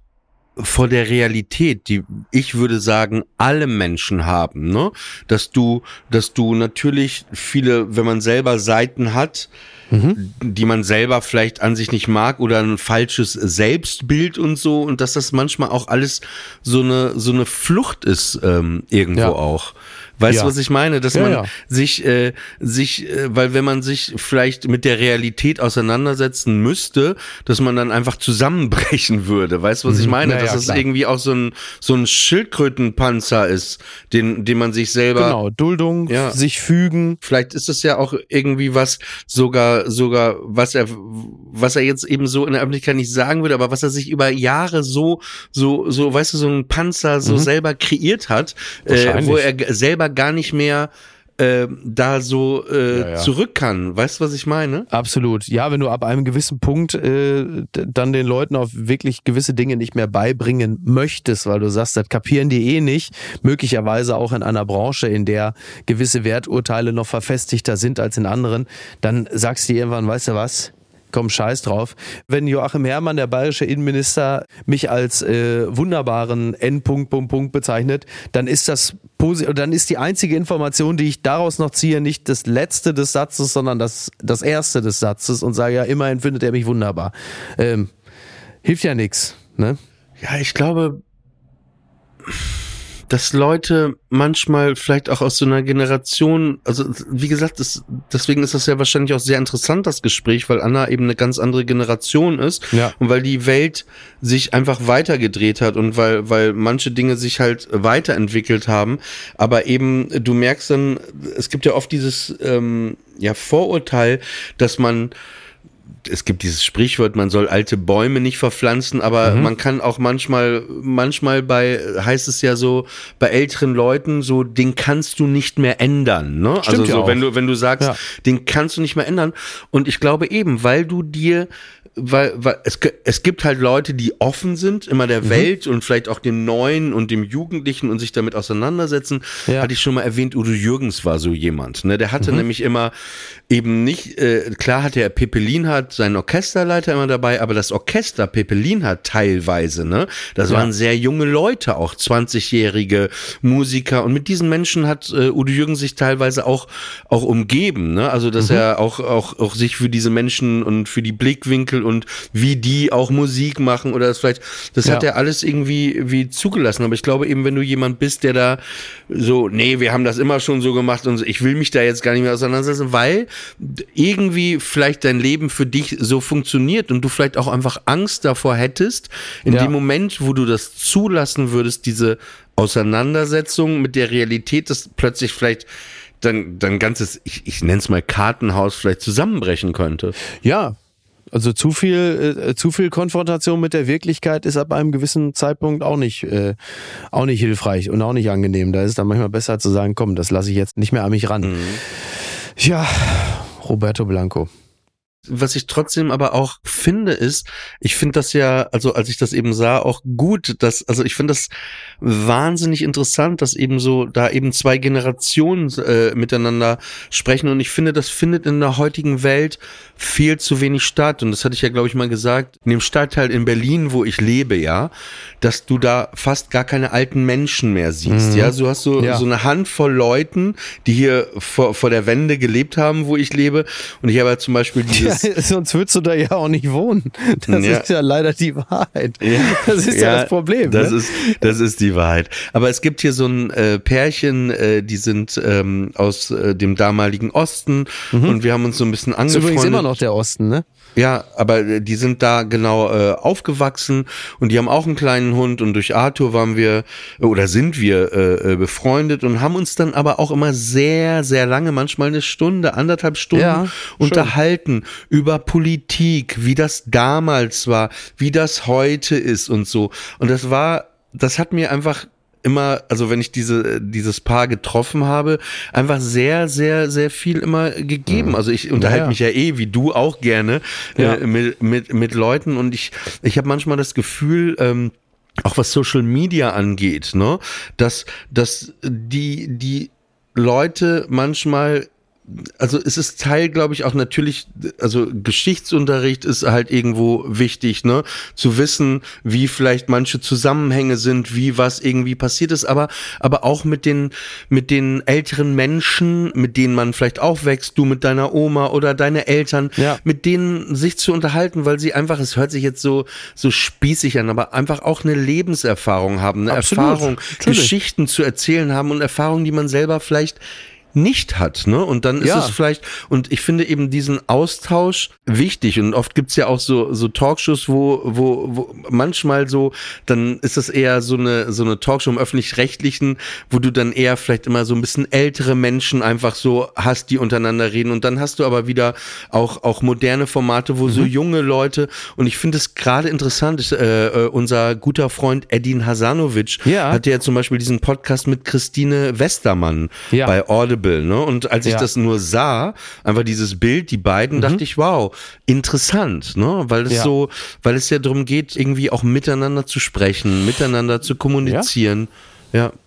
vor der Realität, die ich würde sagen, alle Menschen haben, ne? Dass du, dass du natürlich viele, wenn man selber Seiten hat, mhm. die man selber vielleicht an sich nicht mag oder ein falsches Selbstbild und so und dass das manchmal auch alles so eine so eine Flucht ist ähm, irgendwo ja. auch. Weißt du, was ich meine? Dass man sich, äh, sich, äh, weil wenn man sich vielleicht mit der Realität auseinandersetzen müsste, dass man dann einfach zusammenbrechen würde. Weißt du, was mhm. ich meine? dass es irgendwie auch so ein, so ein Schildkrötenpanzer ist, den, den man sich selber. Genau, Duldung, sich fügen. Vielleicht ist es ja auch irgendwie was, sogar, sogar, was er, was er jetzt eben so in der Öffentlichkeit nicht sagen würde, aber was er sich über Jahre so, so, so, weißt du, so ein Panzer so mhm. selber kreiert hat, äh, wo er selber gar nicht mehr äh, da so äh, ja, ja. zurück kann. Weißt du, was ich meine? Absolut. Ja, wenn du ab einem gewissen Punkt äh, dann den Leuten auch wirklich gewisse Dinge nicht mehr beibringen möchtest, weil du sagst, das kapieren die eh nicht, möglicherweise auch in einer Branche, in der gewisse Werturteile noch verfestigter sind als in anderen, dann sagst du irgendwann, weißt du was, komm, scheiß drauf. Wenn Joachim Herrmann, der bayerische Innenminister, mich als äh, wunderbaren Endpunkt, Punkt, Punkt bezeichnet, dann ist das dann ist die einzige Information, die ich daraus noch ziehe, nicht das letzte des Satzes, sondern das, das erste des Satzes und sage ja, immerhin findet er mich wunderbar. Ähm, hilft ja nichts, ne? Ja, ich glaube, dass Leute manchmal vielleicht auch aus so einer Generation, also wie gesagt, das, deswegen ist das ja wahrscheinlich auch sehr interessant, das Gespräch, weil Anna eben eine ganz andere Generation ist ja. und weil die Welt sich einfach weitergedreht hat und weil, weil manche Dinge sich halt weiterentwickelt haben. Aber eben, du merkst dann, es gibt ja oft dieses ähm, ja, Vorurteil, dass man es gibt dieses Sprichwort, man soll alte Bäume nicht verpflanzen, aber mhm. man kann auch manchmal, manchmal bei, heißt es ja so, bei älteren Leuten so, den kannst du nicht mehr ändern, ne? Stimmt also so, ja wenn du, wenn du sagst, ja. den kannst du nicht mehr ändern. Und ich glaube eben, weil du dir weil, weil es, es gibt halt Leute, die offen sind, immer der mhm. Welt und vielleicht auch dem Neuen und dem Jugendlichen und sich damit auseinandersetzen. Ja. Hatte ich schon mal erwähnt, Udo Jürgens war so jemand. Ne? Der hatte mhm. nämlich immer eben nicht, äh, klar hatte er Pepelin hat seinen Orchesterleiter immer dabei, aber das Orchester Pepelin hat teilweise, ne? Das ja. waren sehr junge Leute, auch 20-jährige Musiker und mit diesen Menschen hat äh, Udo Jürgens sich teilweise auch auch umgeben, ne? Also dass mhm. er auch auch auch sich für diese Menschen und für die Blickwinkel und wie die auch Musik machen oder das vielleicht, das ja. hat er alles irgendwie wie zugelassen. Aber ich glaube eben, wenn du jemand bist, der da so, nee, wir haben das immer schon so gemacht und ich will mich da jetzt gar nicht mehr auseinandersetzen, weil irgendwie vielleicht dein Leben für dich so funktioniert und du vielleicht auch einfach Angst davor hättest, in ja. dem Moment, wo du das zulassen würdest, diese Auseinandersetzung mit der Realität, dass plötzlich vielleicht dann dein ganzes, ich, ich nenne es mal Kartenhaus vielleicht zusammenbrechen könnte. Ja, also zu viel, äh, zu viel Konfrontation mit der Wirklichkeit ist ab einem gewissen Zeitpunkt auch nicht, äh, auch nicht hilfreich und auch nicht angenehm. Da ist es dann manchmal besser zu sagen, komm, das lasse ich jetzt nicht mehr an mich ran. Mhm. Ja, Roberto Blanco. Was ich trotzdem aber auch finde, ist, ich finde das ja, also als ich das eben sah, auch gut, dass, also ich finde das wahnsinnig interessant, dass eben so da eben zwei Generationen äh, miteinander sprechen und ich finde, das findet in der heutigen Welt viel zu wenig statt und das hatte ich ja, glaube ich, mal gesagt, in dem Stadtteil in Berlin, wo ich lebe, ja, dass du da fast gar keine alten Menschen mehr siehst, mhm. ja, du hast so, ja. so eine Handvoll Leuten, die hier vor, vor der Wende gelebt haben, wo ich lebe und ich habe ja zum Beispiel Ja, sonst würdest du da ja auch nicht wohnen. Das ja. ist ja leider die Wahrheit. Ja. Das ist ja, das Problem. Das ne? ist, das ist die Wahrheit. Aber es gibt hier so ein äh, Pärchen, äh, die sind ähm, aus äh, dem damaligen Osten mhm. und wir haben uns so ein bisschen angefreundet. Das ist übrigens immer noch der Osten, ne? Ja, aber äh, die sind da genau äh, aufgewachsen und die haben auch einen kleinen Hund und durch Arthur waren wir oder sind wir äh, äh, befreundet und haben uns dann aber auch immer sehr, sehr lange, manchmal eine Stunde, anderthalb Stunden ja, unterhalten über Politik, wie das damals war, wie das heute ist und so. Und das war das hat mir einfach immer, also wenn ich diese, dieses Paar getroffen habe, einfach sehr, sehr, sehr viel immer gegeben. Mhm. Also ich unterhalte ja, mich ja eh, wie du auch gerne, äh, ja. äh, mit, mit, mit Leuten und ich, ich habe manchmal das Gefühl, ähm, auch was Social Media angeht, ne, dass, dass die, die Leute manchmal also es ist Teil, glaube ich, auch natürlich, also Geschichtsunterricht ist halt irgendwo wichtig, ne, zu wissen, wie vielleicht manche Zusammenhänge sind, wie was irgendwie passiert ist, aber, aber auch mit den, mit den älteren Menschen, mit denen man vielleicht aufwächst, du mit deiner Oma oder deine Eltern, Ja. mit denen sich zu unterhalten, weil sie einfach, es hört sich jetzt so, so spießig an, aber einfach auch eine Lebenserfahrung haben, eine Absolut, Erfahrung, natürlich. Geschichten zu erzählen haben und Erfahrungen, die man selber vielleicht nicht hat, ne? Und dann ist Ja. es vielleicht, und ich finde eben diesen Austausch wichtig. Und oft gibt's ja auch so, so Talkshows, wo, wo, wo manchmal so, dann ist das eher so eine, so eine Talkshow im öffentlich-rechtlichen, wo du dann eher vielleicht immer so ein bisschen ältere Menschen einfach so hast, die untereinander reden. Und dann hast du aber wieder auch, auch moderne Formate, wo so Mhm. junge Leute, und ich finde es gerade interessant, ich, äh, äh, unser guter Freund Edin Hasanovic Ja. hat ja zum Beispiel diesen Podcast mit Christine Westermann Ja. bei Audible, ne? Und als ich Ja. das nur sah, einfach dieses Bild, die beiden, dachte ich, wow, interessant, ne? Weil es Ja. so, weil es ja darum geht, irgendwie auch miteinander zu sprechen, miteinander zu kommunizieren. Ja.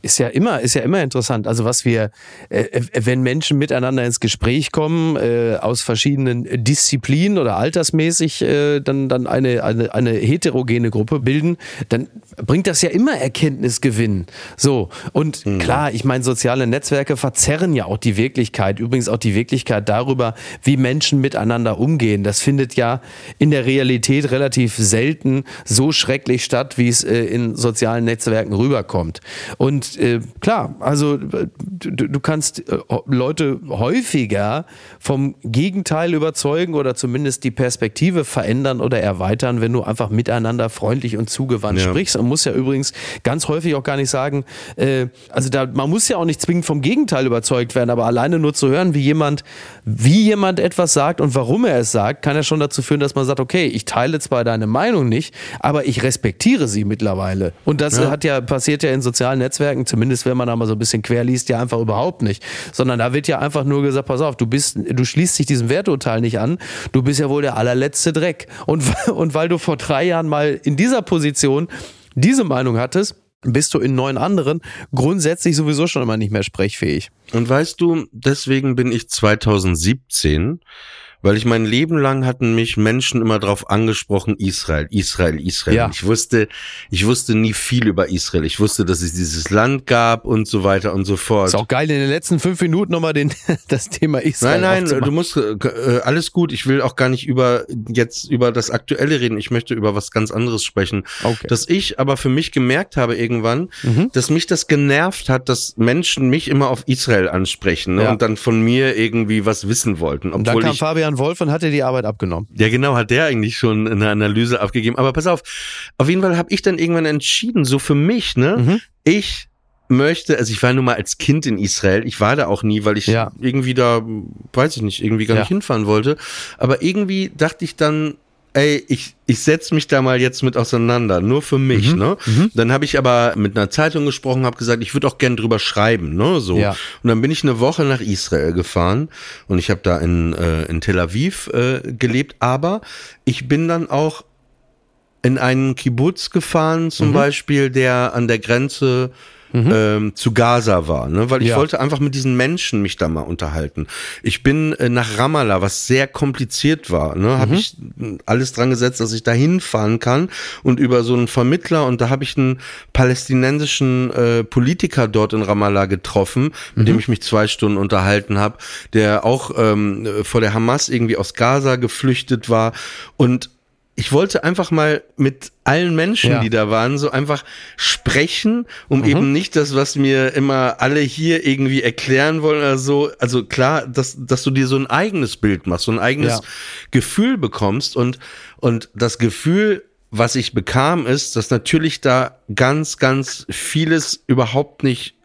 Ist ja immer, ist ja immer interessant. Also was wir, äh, äh, wenn Menschen miteinander ins Gespräch kommen, äh, aus verschiedenen Disziplinen oder altersmäßig äh, dann, dann eine, eine, eine heterogene Gruppe bilden, dann bringt das ja immer Erkenntnisgewinn. So. Und klar, ich meine, soziale Netzwerke verzerren ja auch die Wirklichkeit. Übrigens auch die Wirklichkeit darüber, wie Menschen miteinander umgehen. Das findet ja in der Realität relativ selten so schrecklich statt, wie es äh, in sozialen Netzwerken rüberkommt. Und äh, klar, also du, du kannst äh, Leute häufiger vom Gegenteil überzeugen oder zumindest die Perspektive verändern oder erweitern, wenn du einfach miteinander freundlich und zugewandt Ja. sprichst. Man muss ja übrigens ganz häufig auch gar nicht sagen, äh, also da, man muss ja auch nicht zwingend vom Gegenteil überzeugt werden, aber alleine nur zu hören, wie jemand, wie jemand etwas sagt und warum er es sagt, kann ja schon dazu führen, dass man sagt, okay, ich teile zwar deine Meinung nicht, aber ich respektiere sie mittlerweile. Und das hat ja passiert ja in sozialen Netzwerken, zumindest wenn man da mal so ein bisschen quer liest, ja einfach überhaupt nicht. Sondern da wird ja einfach nur gesagt, pass auf, du bist, du schließt dich diesem Werturteil nicht an, du bist ja wohl der allerletzte Dreck. Und, und weil du vor drei Jahren mal in dieser Position diese Meinung hattest, bist du in neun anderen grundsätzlich sowieso schon immer nicht mehr sprechfähig. Und weißt du, deswegen bin ich 2017, weil ich mein Leben lang hatten mich Menschen immer drauf angesprochen, Israel, Israel, Israel. Ja. Ich wusste, ich wusste nie viel über Israel. Ich wusste, dass es dieses Land gab und so weiter und so fort. Ist auch geil, in den letzten fünf Minuten nochmal den, das Thema Israel Nein, nein, du musst äh, äh, alles gut. Ich will auch gar nicht über jetzt über das Aktuelle reden. Ich möchte über was ganz anderes sprechen. Okay. Dass ich aber für mich gemerkt habe irgendwann, dass mich das genervt hat, dass Menschen mich immer auf Israel ansprechen ne, Ja. und dann von mir irgendwie was wissen wollten, Und dann obwohl kam ich Fabian Wolf und hat dir die Arbeit abgenommen. ja, genau, hat der eigentlich schon eine Analyse abgegeben. Aber pass auf, auf jeden Fall habe ich dann irgendwann entschieden, so für mich, ne, Mhm. ich möchte, also ich war nur mal als Kind in Israel, ich war da auch nie, weil ich Ja. irgendwie da, weiß ich nicht, irgendwie gar Ja. nicht hinfahren wollte. Aber irgendwie dachte ich dann, ey, ich, ich setz mich da mal jetzt mit auseinander, nur für mich, Mhm. ne? Dann habe ich aber mit einer Zeitung gesprochen, habe gesagt, ich würde auch gern drüber schreiben, ne? So. Ja. Und dann bin ich eine Woche nach Israel gefahren und ich habe da in, äh, in Tel Aviv äh, gelebt, aber ich bin dann auch in einen Kibbutz gefahren, Mhm. zum Beispiel, der an der Grenze ähm, zu Gaza war, ne? weil ich Ja. wollte einfach mit diesen Menschen mich da mal unterhalten. Ich bin äh, nach Ramallah, was sehr kompliziert war, ne? Mhm. habe ich äh, alles dran gesetzt, dass ich da hinfahren kann und über so einen Vermittler und da habe ich einen palästinensischen äh, Politiker dort in Ramallah getroffen, mit Mhm. dem ich mich zwei Stunden unterhalten habe, der auch ähm, vor der Hamas irgendwie aus Gaza geflüchtet war und ich wollte einfach mal mit allen Menschen, Ja. die da waren, so einfach sprechen, um eben nicht das, was mir immer alle hier irgendwie erklären wollen oder so. Also klar, dass, dass du dir so ein eigenes Bild machst, so ein eigenes Ja. Gefühl bekommst und, und das Gefühl, was ich bekam, ist, dass natürlich da ganz, ganz vieles überhaupt nicht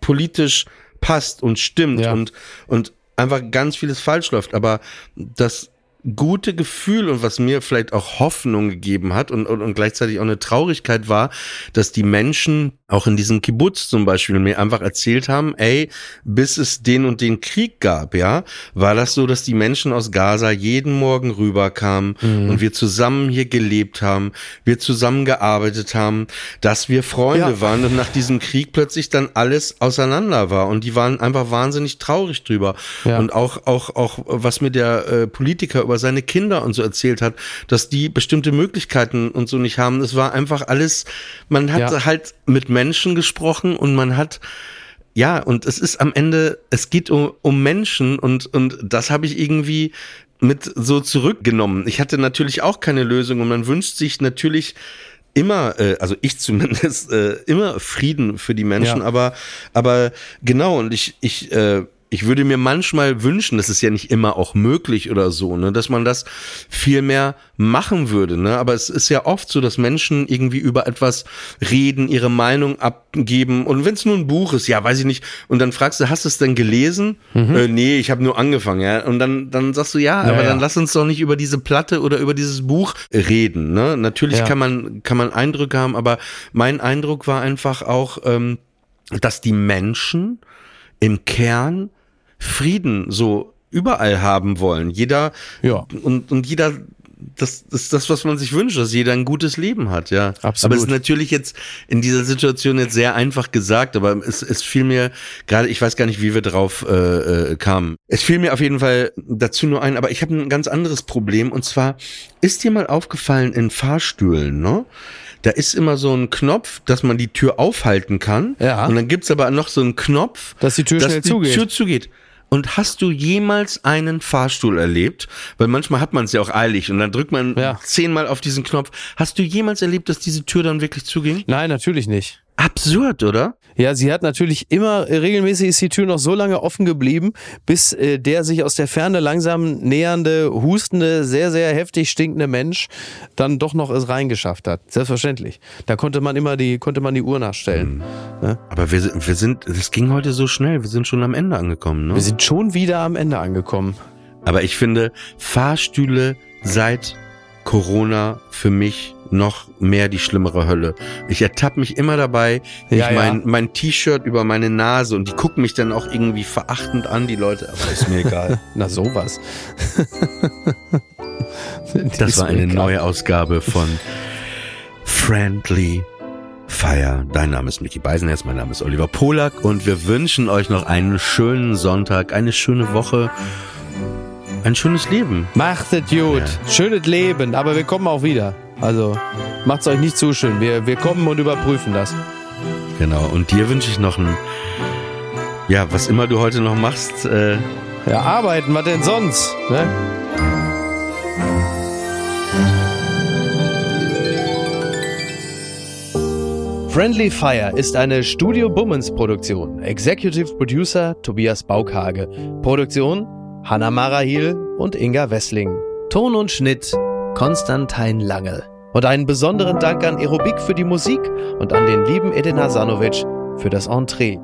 politisch passt und stimmt Ja. und, und einfach ganz vieles falsch läuft. Aber das gute Gefühl und was mir vielleicht auch Hoffnung gegeben hat und, und, und gleichzeitig auch eine Traurigkeit war, dass die Menschen auch in diesem Kibbutz zum Beispiel mir einfach erzählt haben, ey, bis es den und den Krieg gab, ja, war das so, dass die Menschen aus Gaza jeden Morgen rüberkamen Mhm. und wir zusammen hier gelebt haben, wir zusammen gearbeitet haben, dass wir Freunde Ja. waren und nach diesem Krieg plötzlich dann alles auseinander war und die waren einfach wahnsinnig traurig drüber. Ja. Und auch, auch, auch, was mir der äh, Politiker über seine Kinder und so erzählt hat, dass die bestimmte Möglichkeiten und so nicht haben. Es war einfach alles, man hat Ja. halt mit Menschen gesprochen und man hat ja, und es ist am Ende, es geht um, um Menschen und, und das habe ich irgendwie mit so zurückgenommen. Ich hatte natürlich auch keine Lösung und man wünscht sich natürlich immer, äh, also ich zumindest, äh, immer Frieden für die Menschen, Ja. aber, aber genau, und ich, ich, äh, ich würde mir manchmal wünschen, das ist ja nicht immer auch möglich oder so, ne, dass man das viel mehr machen würde, ne? Aber es ist ja oft so, dass Menschen irgendwie über etwas reden, ihre Meinung abgeben und wenn es nur ein Buch ist, ja, weiß ich nicht, und dann fragst du, hast du es denn gelesen? Äh, nee, ich habe nur angefangen, ja. Und dann, dann sagst du, ja, aber ja. dann lass uns doch nicht über diese Platte oder über dieses Buch reden, ne? Natürlich Ja. kann man, kann man Eindrücke haben, aber mein Eindruck war einfach auch, ähm, dass die Menschen im Kern Frieden so überall haben wollen. Jeder Ja. und, und jeder, das, das ist das, was man sich wünscht, dass jeder ein gutes Leben hat, ja. Absolut. Aber es ist natürlich jetzt in dieser Situation jetzt sehr einfach gesagt, aber es, es fiel mir gerade, ich weiß gar nicht, wie wir drauf äh, äh, kamen. Es fiel mir auf jeden Fall dazu nur ein, aber ich habe ein ganz anderes Problem und zwar ist dir mal aufgefallen in Fahrstühlen, ne? Da ist immer so ein Knopf, dass man die Tür aufhalten kann. Ja. Und dann gibt's aber noch so einen Knopf, Dass die Tür dass schnell die zugeht. Tür zugeht. Und hast du jemals einen Fahrstuhl erlebt? Weil manchmal hat man es ja auch eilig und dann drückt man Ja. zehnmal auf diesen Knopf. Hast du jemals erlebt, dass diese Tür dann wirklich zuging? Nein, natürlich nicht. Absurd, oder? Ja, sie hat natürlich immer, äh, regelmäßig ist die Tür noch so lange offen geblieben, bis äh, der sich aus der Ferne langsam nähernde, hustende, sehr, sehr heftig stinkende Mensch dann doch noch es reingeschafft hat. Selbstverständlich. Da konnte man immer die, konnte man die Uhr nachstellen. Aber wir, wir sind, das ging heute so schnell, wir sind schon am Ende angekommen, ne? Wir sind schon wieder am Ende angekommen. Aber ich finde Fahrstühle seit Corona für mich noch mehr die schlimmere Hölle. Ich ertappe mich immer dabei, Ja, ich ja. mein, mein T-Shirt über meine Nase und die gucken mich dann auch irgendwie verachtend an, die Leute, aber ist mir egal. Na sowas. Das war eine neue Ausgabe von Friendly Fire. Dein Name ist Micky Beisenherz, mein Name ist Oliver Polak und wir wünschen euch noch einen schönen Sonntag, eine schöne Woche, ein schönes Leben. Macht es gut. Schönes Leben, aber wir kommen auch wieder. Also macht's euch nicht zu schön. Wir, wir kommen und überprüfen das. Genau. Und dir wünsche ich noch ein, ja, was immer du heute noch machst, äh, Ja, arbeiten, was denn sonst? Ne? Friendly Fire ist eine Studio Bummens Produktion. Executive Producer Tobias Baukhage. Produktion Hanna Marahil und Inga Wessling. Ton und Schnitt Konstantin Lange. Und einen besonderen Dank an Aerobik für die Musik und an den lieben Edin Hasanovic für das Entree.